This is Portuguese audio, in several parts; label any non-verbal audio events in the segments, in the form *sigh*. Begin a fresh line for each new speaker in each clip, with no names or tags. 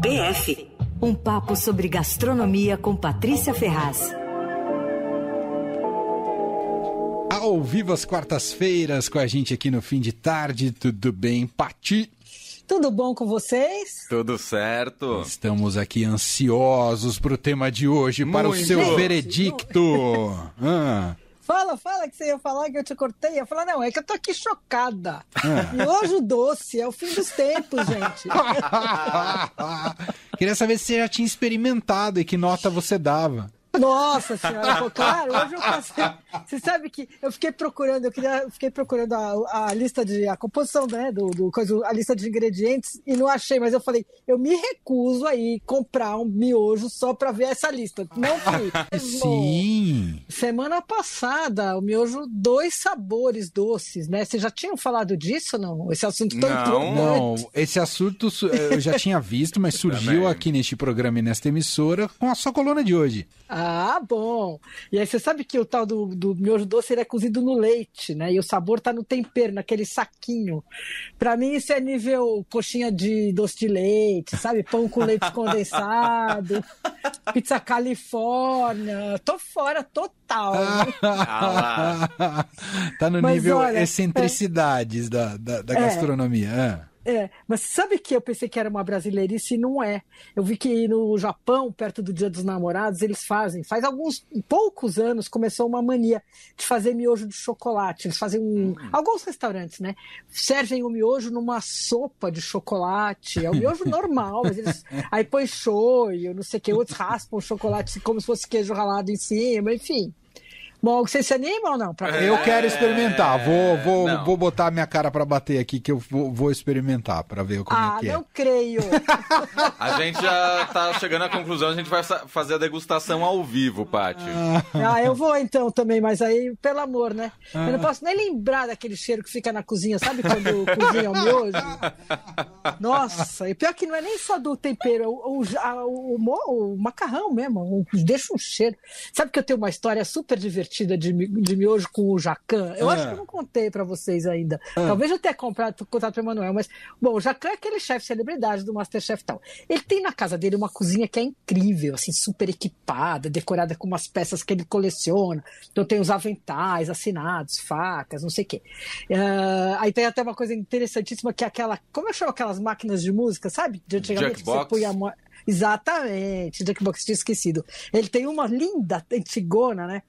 PF um papo sobre gastronomia com Patrícia Ferraz.
Ao vivo às quartas-feiras com a gente aqui no fim de tarde, tudo bem, Pati?
Tudo bom com vocês?
Tudo certo.
Estamos aqui ansiosos para o tema de hoje, para Muito. o seu veredicto. *laughs*
ah. Fala, fala que você ia falar que eu te cortei. Eu falar, não, é que eu tô aqui chocada. Miojo doce, é o fim dos tempos, gente. *laughs*
Queria saber se você já tinha experimentado e que nota você dava.
Nossa senhora, claro, hoje eu passei. Você sabe que eu fiquei procurando, eu queria, fiquei procurando a, a lista de a composição, né, do, do coisa, a lista de ingredientes e não achei, mas eu falei, eu me recuso aí comprar um miojo só para ver essa lista. Não fui. *laughs*
Sim.
Semana passada, o miojo dois sabores doces, né? Vocês já tinham falado disso não? Esse assunto tão
Não, não. Esse assunto eu já tinha visto, mas surgiu aqui neste programa e nesta emissora com a sua coluna de hoje.
Ah, bom. E aí você sabe que o tal do, do miojo doce ele é cozido no leite, né? E o sabor tá no tempero, naquele saquinho. Para mim isso é nível coxinha de doce de leite, sabe? Pão com leite *laughs* condensado, pizza Califórnia. Tô fora total. Né? *laughs*
tá no Mas nível olha, excentricidades é... da, da, da, gastronomia. É.
É, mas sabe que eu pensei que era uma brasileirice e não é. Eu vi que no Japão, perto do Dia dos Namorados, eles fazem. Faz alguns poucos anos começou uma mania de fazer miojo de chocolate. Eles fazem um, hum. alguns restaurantes, né? Servem o miojo numa sopa de chocolate. É o miojo *laughs* normal, mas eles aí põe shoyu, não sei o que, outros raspam o chocolate como se fosse queijo ralado em cima, enfim. Bom, você se anima ou não?
Pra... Eu quero experimentar. Vou, vou, vou botar minha cara para bater aqui que eu vou, vou experimentar para ver como
ah,
é que é.
Ah, não creio.
a gente já tá chegando à conclusão, a gente vai fazer a degustação ao vivo, Paty.
Ah, eu vou então também, mas aí, pelo amor, né? Ah. Eu não posso nem lembrar daquele cheiro que fica na cozinha, sabe quando cozinha o miojo? Nossa, e pior que não é nem só do tempero, o, o, o, o macarrão mesmo, deixa um cheiro. Sabe que eu tenho uma história super divertida partida de, de miojo com o Jacan. Eu acho que eu não contei para vocês ainda. Talvez eu tenha comprado, contado para o Emanuel, mas, bom, o Jacan é aquele chefe celebridade do Masterchef e tal. Ele tem na casa dele uma cozinha que é incrível, assim, super equipada, decorada com umas peças que ele coleciona. Então tem os aventais assinados, facas, não sei o quê. Uh, aí tem até uma coisa interessantíssima que é aquela. Como eu chamo aquelas máquinas de música, sabe? De antigamente
Jackbox. você punha.
Exatamente, Jackbox tinha esquecido. Ele tem uma linda antigona, né?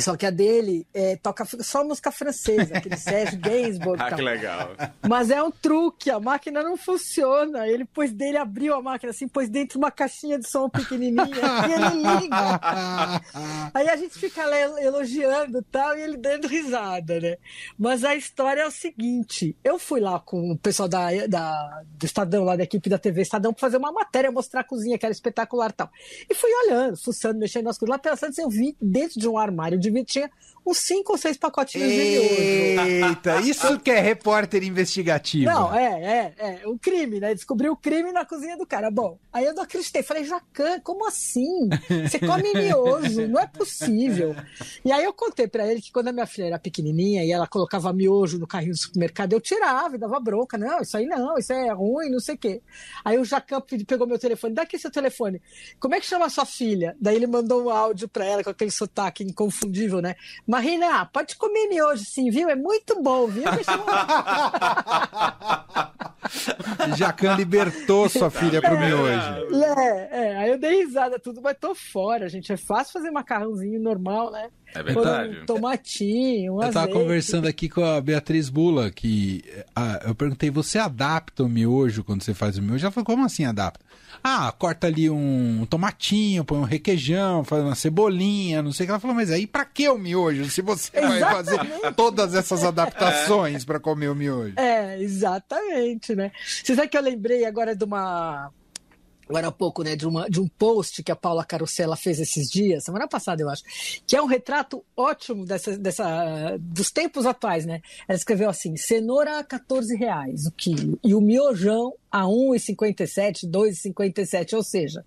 Só que a dele é, toca só música francesa, aquele *laughs* Sérgio Gainsbourg.
ah, que legal.
Mas é um truque, a máquina não funciona. Ele pôs dele, abriu a máquina assim, pôs dentro uma caixinha de som pequenininha e ele liga. *laughs* Aí a gente fica elogiando tal e ele dando risada, né? Mas a história é o seguinte: eu fui lá com o pessoal da, da, do Estadão, lá da equipe da TV Estadão, pra fazer uma matéria, mostrar a cozinha, que era espetacular e tal. E fui olhando, fuçando, mexendo nas coisas. Lá pensando, eu vi dentro de um armário de tinha uns cinco ou seis pacotinhos Eita, de
miojo. Eita, isso que é repórter investigativo.
Não, é, é, é. O crime, né? Descobriu o crime na cozinha do cara. Bom, aí eu não acreditei. Falei, Jacan, como assim? Você come miojo? Não é possível. E aí eu contei para ele que quando a minha filha era pequenininha e ela colocava miojo no carrinho do supermercado, eu tirava e dava bronca. Não, isso aí não, isso é ruim, não sei o quê. Aí o Jacan pegou meu telefone. Dá aqui seu telefone. Como é que chama a sua filha? Daí ele mandou um áudio para ela com aquele sotaque inconfundível, né? Marina, pode comer miojo sim, viu? É muito bom, viu? *laughs*
Jacan libertou sua *laughs* filha pro miojo.
É, é, aí eu dei risada tudo, mas tô fora, gente. É fácil fazer macarrãozinho normal, né?
É verdade.
Um tomatinho, um
Eu tava conversando aqui com a Beatriz Bula, que a, eu perguntei, você adapta o miojo quando você faz o miojo? Ela falou, como assim adapta? Ah, corta ali um tomatinho, põe um requeijão, faz uma cebolinha, não sei o que. Ela falou, mas aí pra que o miojo? Se você vai fazer todas essas adaptações para comer o miojo.
É, exatamente, né? Você sabe que eu lembrei agora de uma agora há pouco, né, de, uma, de um post que a Paula Carosella fez esses dias, semana passada, eu acho, que é um retrato ótimo dessa, dessa, dos tempos atuais, né? Ela escreveu assim: cenoura a 14 reais o quilo, e o miojão a 1,57, 2,57, ou seja,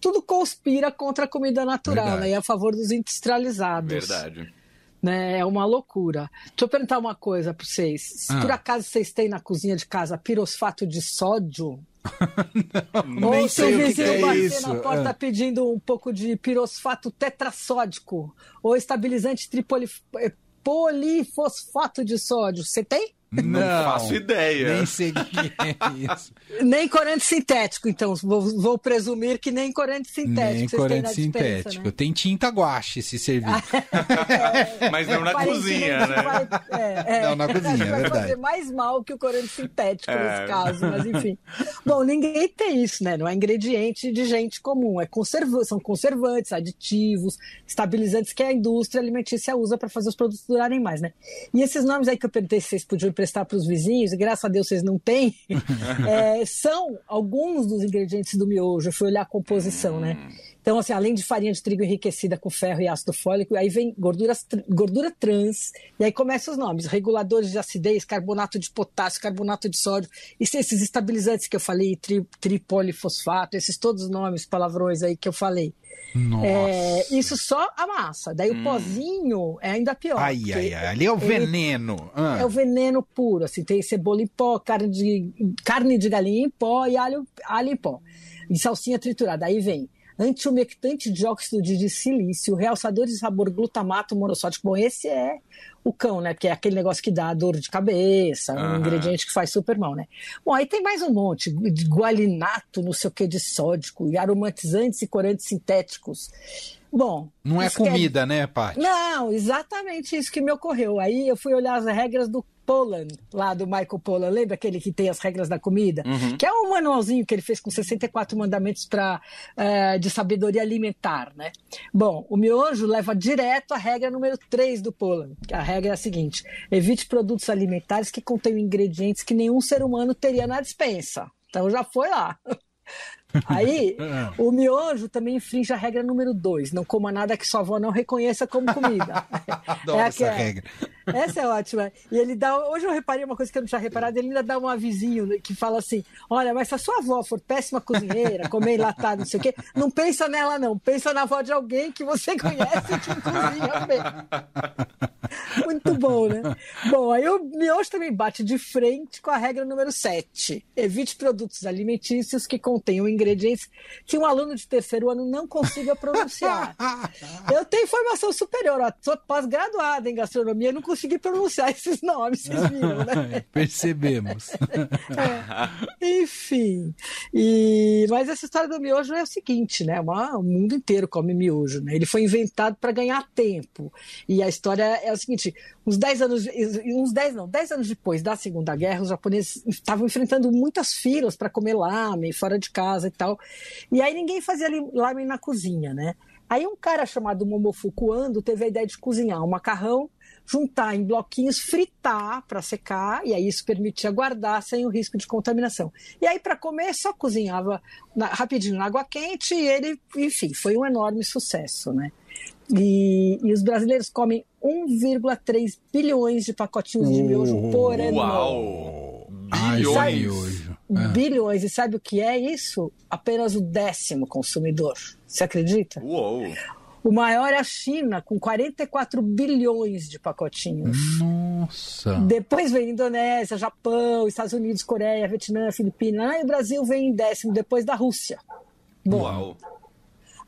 tudo conspira contra a comida natural, Verdade. né? E a favor dos industrializados.
Verdade.
Né, é uma loucura. Deixa eu perguntar uma coisa para vocês. Se ah. por acaso vocês têm na cozinha de casa pirosfato de sódio, *laughs* Ou
Nem
se o
sei o que
vizinho
que é
bater
isso.
na porta
Ah.
pedindo um pouco de pirosfato tetrassódico ou estabilizante tripoli- eh, polifosfato de sódio. Você tem?
Não, faço ideia.
Nem sei o que é isso.
Nem corante sintético, então. Vou, vou presumir que nem corante sintético.
Nem
vocês têm
corante sintético.
né?
Tem tinta guache se servir. *laughs*
Mas não na cozinha, né?
vai- é, é.
Não, na cozinha, é
vai
verdade.
fazer mais mal que o corante sintético
É.
nesse caso, mas enfim. Bom, ninguém tem isso, né? Não é ingrediente de gente comum. É conserva são conservantes, aditivos, estabilizantes que a indústria alimentícia usa para fazer os produtos durarem mais, né? E esses nomes aí que eu perguntei se vocês podiam emprestar para os vizinhos, e graças a Deus vocês não têm, *laughs* é, são alguns dos ingredientes do miojo. Eu fui olhar a composição, né? Então, assim, além de farinha de trigo enriquecida com ferro e ácido fólico, aí vem gorduras, gordura trans, e aí começam os nomes: reguladores de acidez, carbonato de potássio, carbonato de sódio, e se- esses estabilizantes que eu falei, tri, tripolifosfato, esses todos os nomes, palavrões aí que eu falei.
Nossa.
É, isso só a massa. Daí o pozinho é ainda pior.
Ai, ai, ai. Ali é o veneno. Ah.
é o veneno puro, assim, tem cebola em pó, carne de, carne de galinha em pó e alho, alho em pó. E salsinha triturada. Aí vem antiumectante de óxido de silício, realçador de sabor glutamato monossódico. Bom, esse é o cão, né? Porque é aquele negócio que dá dor de cabeça, um
Aham.
ingrediente que faz super mal, né? Bom, aí tem mais um monte, de gualinato, não sei o que, de sódico, e aromatizantes e corantes sintéticos. Bom,
Não é
quer
comida, né, Paty?
não, exatamente isso que me ocorreu. Aí eu fui olhar as regras do Polan, lá do Michael Polan, lembra aquele que tem as regras da comida? Que é um manualzinho que ele fez com 64 mandamentos pra, eh, de sabedoria alimentar, né? Bom, o miojo leva direto a regra número 3 do Polan. que A regra é a seguinte: evite produtos alimentares que contenham ingredientes que nenhum ser humano teria na dispensa. Então já foi lá. *laughs* Aí, o miojo também infringe a regra número 2. Não coma nada que sua avó não reconheça como comida. *laughs*
Adoro
É
essa regra.
Essa é ótima. E ele dá. Hoje eu reparei uma coisa que eu não tinha reparado, ele ainda dá um avisinho né, que fala assim: olha, mas se a sua avó for péssima cozinheira, comer enlatado, não sei o quê, não pensa nela, não. Pensa na avó de alguém que você conhece e que cozinha bem. Muito bom, né? Bom, aí o miojo também bate de frente com a regra número 7. Evite produtos alimentícios que contenham ingredientes que um aluno de terceiro ano não consiga pronunciar. *laughs* Eu tenho formação superior, ó, sou pós-graduada em gastronomia não consegui pronunciar esses nomes, vocês viram, né? *laughs*
Percebemos. *laughs*
É. Enfim. E... Mas essa história do miojo é o seguinte, né? Uma- o mundo inteiro come miojo, né? Ele foi inventado para ganhar tempo. E a história é o seguinte: uns 10 anos, uns 10 não, 10 anos depois da Segunda Guerra, os japoneses estavam enfrentando muitas filas para comer lamen fora de casa e tal. E aí ninguém fazia lamen na cozinha, né? Aí um cara chamado Momofuku Ando teve a ideia de cozinhar um macarrão, juntar em bloquinhos, fritar para secar, e aí isso permitia guardar sem o risco de contaminação. E aí para comer só cozinhava na- rapidinho na água quente e ele, enfim, foi um enorme sucesso, né? E, e os brasileiros comem 1,3 bilhões de pacotinhos de miojo por ano.
Uau!
Ai,
Bilhões!
Ah.
Bilhões. E sabe o que é isso? Apenas o décimo consumidor. Você acredita?
Uou!
O maior é a China, com 44 bilhões de pacotinhos.
Nossa.
Depois vem Indonésia, Japão, Estados Unidos, Coreia, Vietnã, Filipinas. Ah, e o Brasil vem em décimo, depois da Rússia. Bom,
Uau!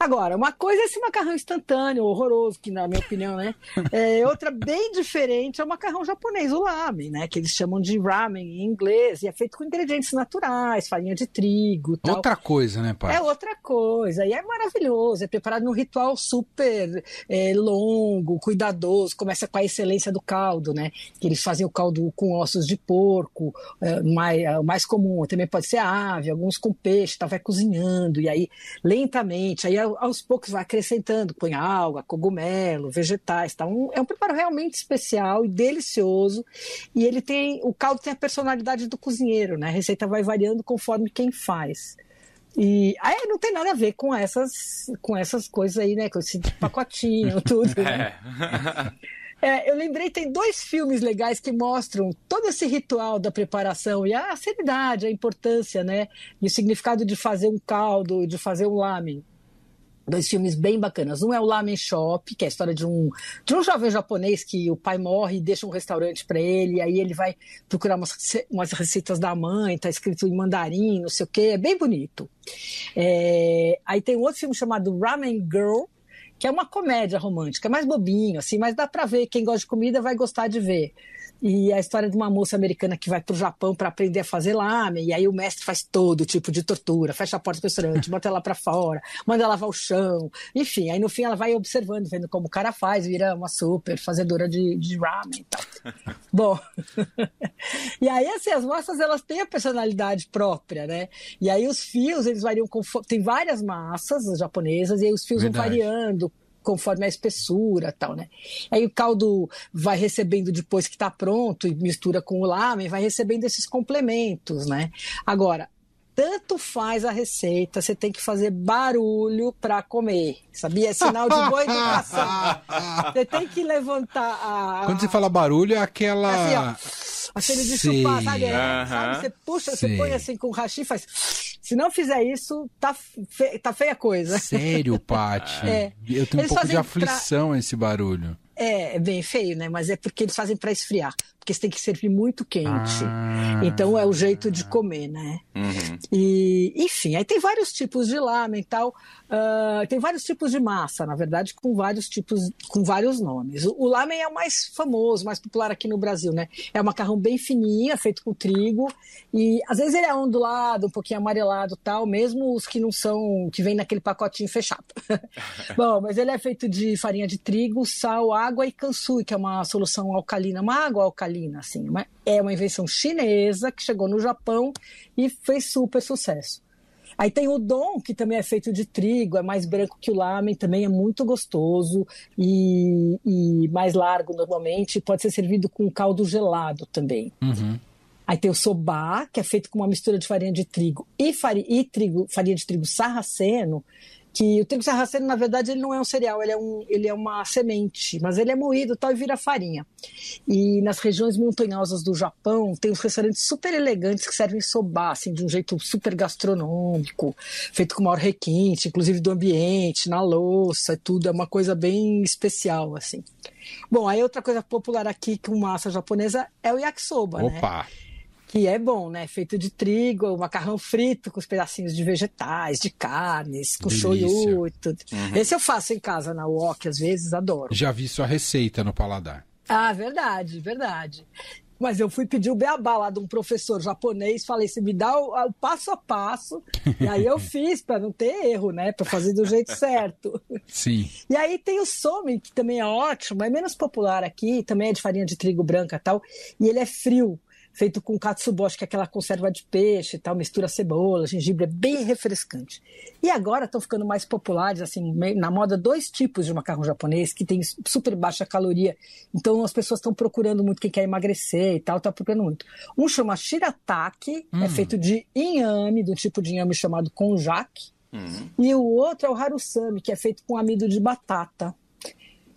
Agora, uma coisa é esse macarrão instantâneo, horroroso, que na minha opinião, né? *laughs* É, outra bem diferente é o macarrão japonês, o lamen, né? Que eles chamam de ramen em inglês, e é feito com ingredientes naturais, farinha de trigo tal.
Outra coisa, né, pai?
É outra coisa, e é maravilhoso, é preparado num ritual super é, longo, cuidadoso, começa com a excelência do caldo, né? Que eles fazem o caldo com ossos de porco, é, mais, é, o mais comum, também pode ser ave, alguns com peixe, tá, vai cozinhando, e aí lentamente, aí aos poucos vai acrescentando, põe alga, cogumelo, vegetais, tá? Um- é um preparo realmente especial e delicioso, e ele tem, o caldo tem a personalidade do cozinheiro, né? A receita vai variando conforme quem faz. E aí não tem nada a ver com essas, com essas coisas aí, né? Com esse *laughs* pacotinho, tudo. Né?
É. *laughs*
É, eu lembrei, tem dois filmes legais que mostram todo esse ritual da preparação e a seriedade, a importância, né? E o significado de fazer um caldo, de fazer um lamen. Dois filmes bem bacanas. Um é o Lamen Shop, que é a história de um, de um jovem japonês que o pai morre e deixa um restaurante para ele, aí ele vai procurar umas, umas receitas da mãe, tá escrito em mandarim, não sei o quê, é bem bonito. É, aí tem um outro filme chamado Ramen Girl, que é uma comédia romântica, é mais bobinho, assim, mas dá para ver, quem gosta de comida vai gostar de ver. E a história de uma moça americana que vai para o Japão para aprender a fazer lamen, e aí o mestre faz todo tipo de tortura, fecha a porta do restaurante, bota ela para fora, manda lavar o chão, enfim, aí no fim ela vai observando, vendo como o cara faz, vira uma super fazedora de, de ramen e tal. *laughs* Bom, *laughs* e aí assim, as massas elas têm a personalidade própria, né? E aí os fios, eles variam com, tem várias massas japonesas, e aí os fios Verdade. vão variando conforme a espessura tal, né? Aí o caldo vai recebendo depois que está pronto e mistura com o lamen, vai recebendo esses complementos, né? Agora, tanto faz a receita, você tem que fazer barulho para comer. Sabia? É sinal de boa educação. *laughs* Você tem que levantar a.
Quando você fala barulho, é aquela. É assim,
ó, aquele de chupar, sabe? É, sabe? Você puxa, Sei. você põe assim com o hashi e faz. Se não fizer isso, tá, fe... tá feia a coisa.
Sério, *laughs* Paty? É. Eu tenho Eles um pouco de aflição pra... esse barulho.
É, é bem feio, né? Mas é porque eles fazem para esfriar porque você tem que servir muito quente. Ah, então é o jeito de comer, né? Uhum. E, enfim, aí tem vários tipos de lamen e tal. Uh, tem vários tipos de massa, na verdade, com vários tipos, com vários nomes. O, o lamen é o mais famoso, mais popular aqui no Brasil, né? É um macarrão bem fininho, feito com trigo. E às vezes ele é ondulado, um pouquinho amarelado tal, mesmo os que não são, que vem naquele pacotinho fechado. *laughs* Bom, mas ele é feito de farinha de trigo, sal, água e kansui, que é uma solução alcalina, uma água alcalina assim. Uma, é uma invenção chinesa que chegou no Japão e fez super sucesso. Aí tem o dom, que também é feito de trigo, é mais branco que o lamen, também é muito gostoso e, e mais largo normalmente. Pode ser servido com caldo gelado também. Uhum. Aí tem o soba, que é feito com uma mistura de farinha de trigo e, farinha, e trigo, farinha de trigo sarraceno, que o trigo sarraceno, na verdade, ele não é um cereal, ele é, um, ele é uma semente, mas ele é moído tal, e vira farinha. E nas regiões montanhosas do Japão, tem uns restaurantes super elegantes que servem soba, assim, de um jeito super gastronômico, feito com maior requinte, inclusive do ambiente, na louça, tudo, é uma coisa bem especial, assim. Bom, aí outra coisa popular aqui com massa japonesa é o yakisoba,
né? Opa!
né? Que é bom, né? Feito de trigo, macarrão frito com os pedacinhos de vegetais, de carnes, com shoyu e tudo. Uhum. Esse eu faço em casa na wok, às vezes, adoro.
Já vi sua receita no paladar.
Ah, verdade, verdade. Mas eu fui pedir o beabá lá de um professor japonês, falei, se me dá o, o passo a passo, e aí eu *laughs* fiz para não ter erro, né? Para fazer do jeito certo.
Sim.
E aí tem o somen, que também é ótimo, é menos popular aqui, também é de farinha de trigo branca e tal, e ele é frio feito com katsuboshi, que é aquela conserva de peixe e tal, mistura cebola, gengibre, é bem refrescante. E agora estão ficando mais populares, assim, na moda, dois tipos de macarrão japonês que tem super baixa caloria. Então as pessoas estão procurando muito, quem quer emagrecer e tal, está procurando muito. Um chama shirataki, é hum. é feito de inhame, do tipo de inhame chamado konjac. Hum. E o outro é o harusami, que é feito com amido de batata.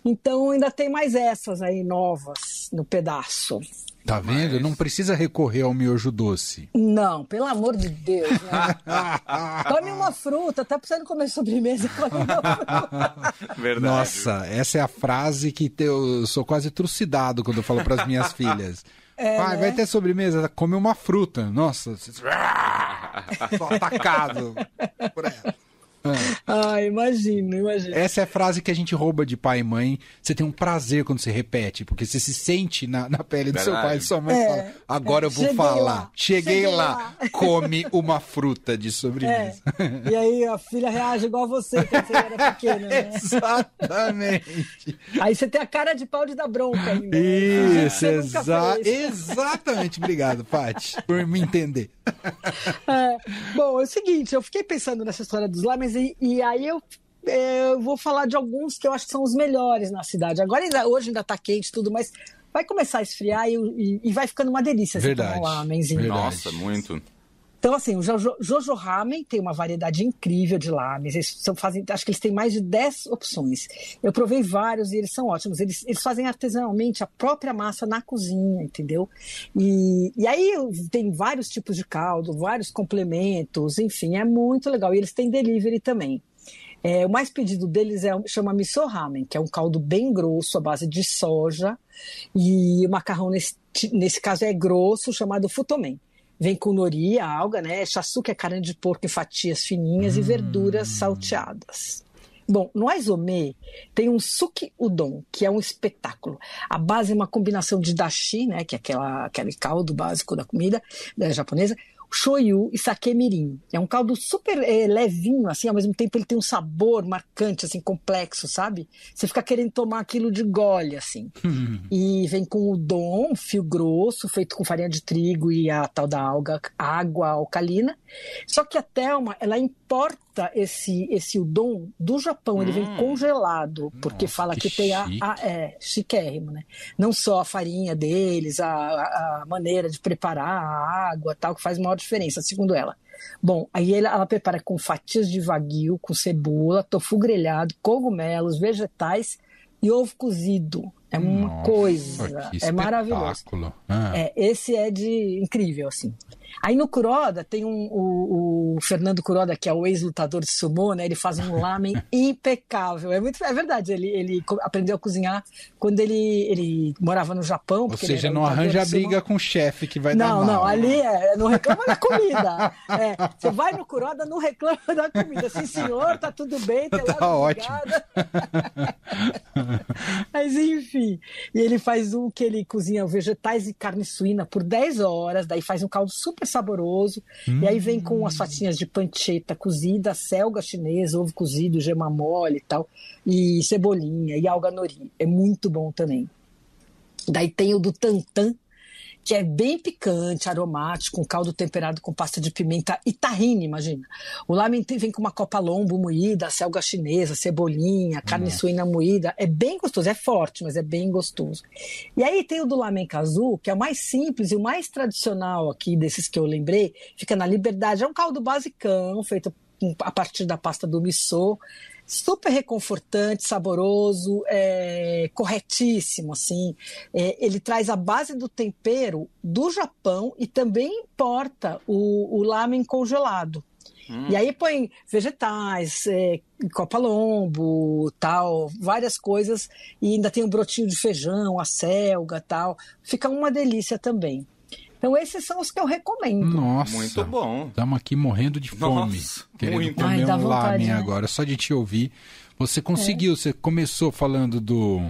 Então ainda tem mais essas aí novas no pedaço.
Tá vendo? Mas... Não precisa recorrer ao miojo doce.
Não, pelo amor de Deus. Né? *laughs* come uma fruta, tá precisando comer sobremesa, come uma fruta. *laughs*
Verdade. Nossa, essa é a frase que eu sou quase trucidado quando eu falo para as minhas *laughs* filhas. É, Pai, né? vai ter sobremesa, come uma fruta. Nossa, só atacado por ela.
Ah, imagino, imagino.
Essa é a frase que a gente rouba de pai e mãe. Você tem um prazer quando você repete, porque você se sente na, na pele do Verdade. seu pai e sua mãe é, fala, agora é. eu vou Cheguei falar. Lá. Cheguei, Cheguei lá. lá. *laughs* come uma fruta de sobremesa.
É. E aí a filha reage igual a você quando você era pequena, né? *laughs*
Exatamente.
Aí você tem a cara de pau de dar bronca ainda.
Né? Isso, exa exatamente. Obrigado, Paty, por me entender. *laughs*
É. Bom, é o seguinte, eu fiquei pensando nessa história dos lá, mas e, e aí eu é, eu vou falar de alguns que eu acho que são os melhores na cidade. Agora, ainda, hoje ainda tá quente tudo, mas vai começar a esfriar e, e, e vai ficando uma delícia
Verdade.
tomar um ramenzinho.
Nossa, muito.
Então, assim, o Jojo, Ramen tem uma variedade incrível de lamens. Eles são, fazem, acho que eles têm mais de 10 opções. Eu provei vários e eles são ótimos. Eles, eles fazem artesanalmente a própria massa na cozinha, entendeu? E, e aí tem vários tipos de caldo, vários complementos, enfim, é muito legal. E eles têm delivery também. É, o mais pedido deles é chama miso ramen, que é um caldo bem grosso à base de soja e o macarrão nesse, nesse caso é grosso, chamado futomen. Vem com nori, a alga, né? Chassu, que é carne de porco em fatias fininhas hum. e verduras salteadas. Bom, no Aizome tem um suki udon, que é um espetáculo. A base é uma combinação de dashi, né, que é aquela, aquele caldo básico da comida da japonesa, shoyu e sake mirim. É um caldo super é, levinho, assim, ao mesmo tempo ele tem um sabor marcante, assim, complexo, sabe? Você fica querendo tomar aquilo de gole, assim. e vem com o dom, fio grosso, feito com farinha de trigo e a tal da alga, água alcalina. Só que a Thelma, ela importa esse, esse udon do Japão, ele vem hum. congelado, porque Nossa, fala que, que tem a, a, É, chiquérrimo, né? Não só a farinha deles, a, a maneira de preparar a água, tal, que faz maior diferença, segundo ela. Bom, aí ela, ela prepara com fatias de wagyu, com cebola, tofu grelhado, cogumelos, vegetais e ovo cozido. É uma Nossa, coisa, é maravilhoso. Ah. É, esse é de incrível, assim. Aí no Kuroda tem um, o, o Fernando Kuroda, que é o ex-lutador de sumô, né? Ele faz um *laughs* lamen impecável. É, muito, é verdade, ele, ele aprendeu a cozinhar quando ele, ele morava no Japão.
Ou seja, não arranja briga com o chefe que vai
não,
dar mal.
Não, não, ali é, não reclama da comida. É, você vai no Kuroda, não reclama da comida. Sim, senhor, tá tudo bem.
Tá ótimo. *laughs*
Mas enfim, e ele faz um que ele cozinha vegetais e carne suína por 10 horas, daí faz um caldo super saboroso. Hum. E aí vem com as fatinhas de pancheta cozida, selga chinesa, ovo cozido, gema mole e tal, e cebolinha e alga nori. É muito bom também. Daí tem o do tantan, que é bem picante, aromático, um caldo temperado com pasta de pimenta e tahine, imagina. O lamen vem com uma copa lombo moída, selga chinesa, cebolinha, carne suína moída. É bem gostoso, é forte, mas é bem gostoso. E aí tem o do lamen kazu, que é o mais simples e o mais tradicional aqui desses que eu lembrei, fica na Liberdade. É um caldo basicão, feito a partir da pasta do miso super reconfortante, saboroso, é, corretíssimo, assim. É, ele traz a base do tempero do Japão e também importa o, o lamen congelado. Hum. E aí põe vegetais, é, copa lombo, tal, várias coisas, e ainda tem um brotinho de feijão, a selga, tal. Fica uma delícia também. Então esses são os que eu recomendo.
Nossa,
muito bom.
Estamos aqui morrendo de fome, Nossa, querendo muito. comer Ai, um vontade, né? agora. Só de te ouvir, você conseguiu. É. Você começou falando do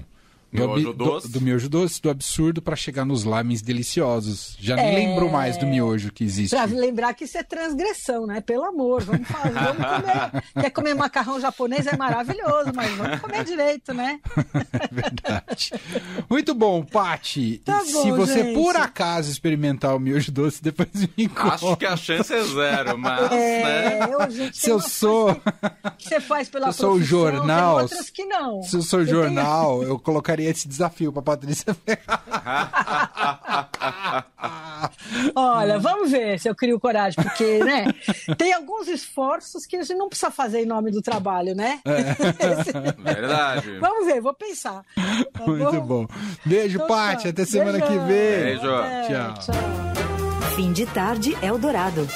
Miojo do, doce.
Do, do miojo doce, do absurdo, para chegar nos lamens deliciosos. Já nem é... lembrou mais do miojo que existe.
Pra lembrar que isso é transgressão, né? Pelo amor, vamos fazer, vamos *laughs* comer. Quer comer macarrão japonês é maravilhoso, mas vamos comer direito, né? *laughs*
Verdade. Muito bom, Pati. Tá bom, Se você gente. por acaso experimentar o miojo doce, depois me conta.
Acho que a chance é zero, mas.
É,
né?
eu, gente,
Se eu sou.
Que você faz pela *laughs*
Se eu sou o jornal.
outras que não.
Se eu sou o jornal, eu colocaria esse desafio para Patrícia *laughs*
Olha, vamos ver se eu crio coragem, porque, né, tem alguns esforços que a gente não precisa fazer em nome do trabalho, né?
É. *laughs* Verdade.
Vamos ver, vou pensar.
Tá Muito bom? bom. Beijo, então, Paty, até semana Beijão. que vem.
Beijo.
tchau.
tchau. Fim de tarde, Eldorado.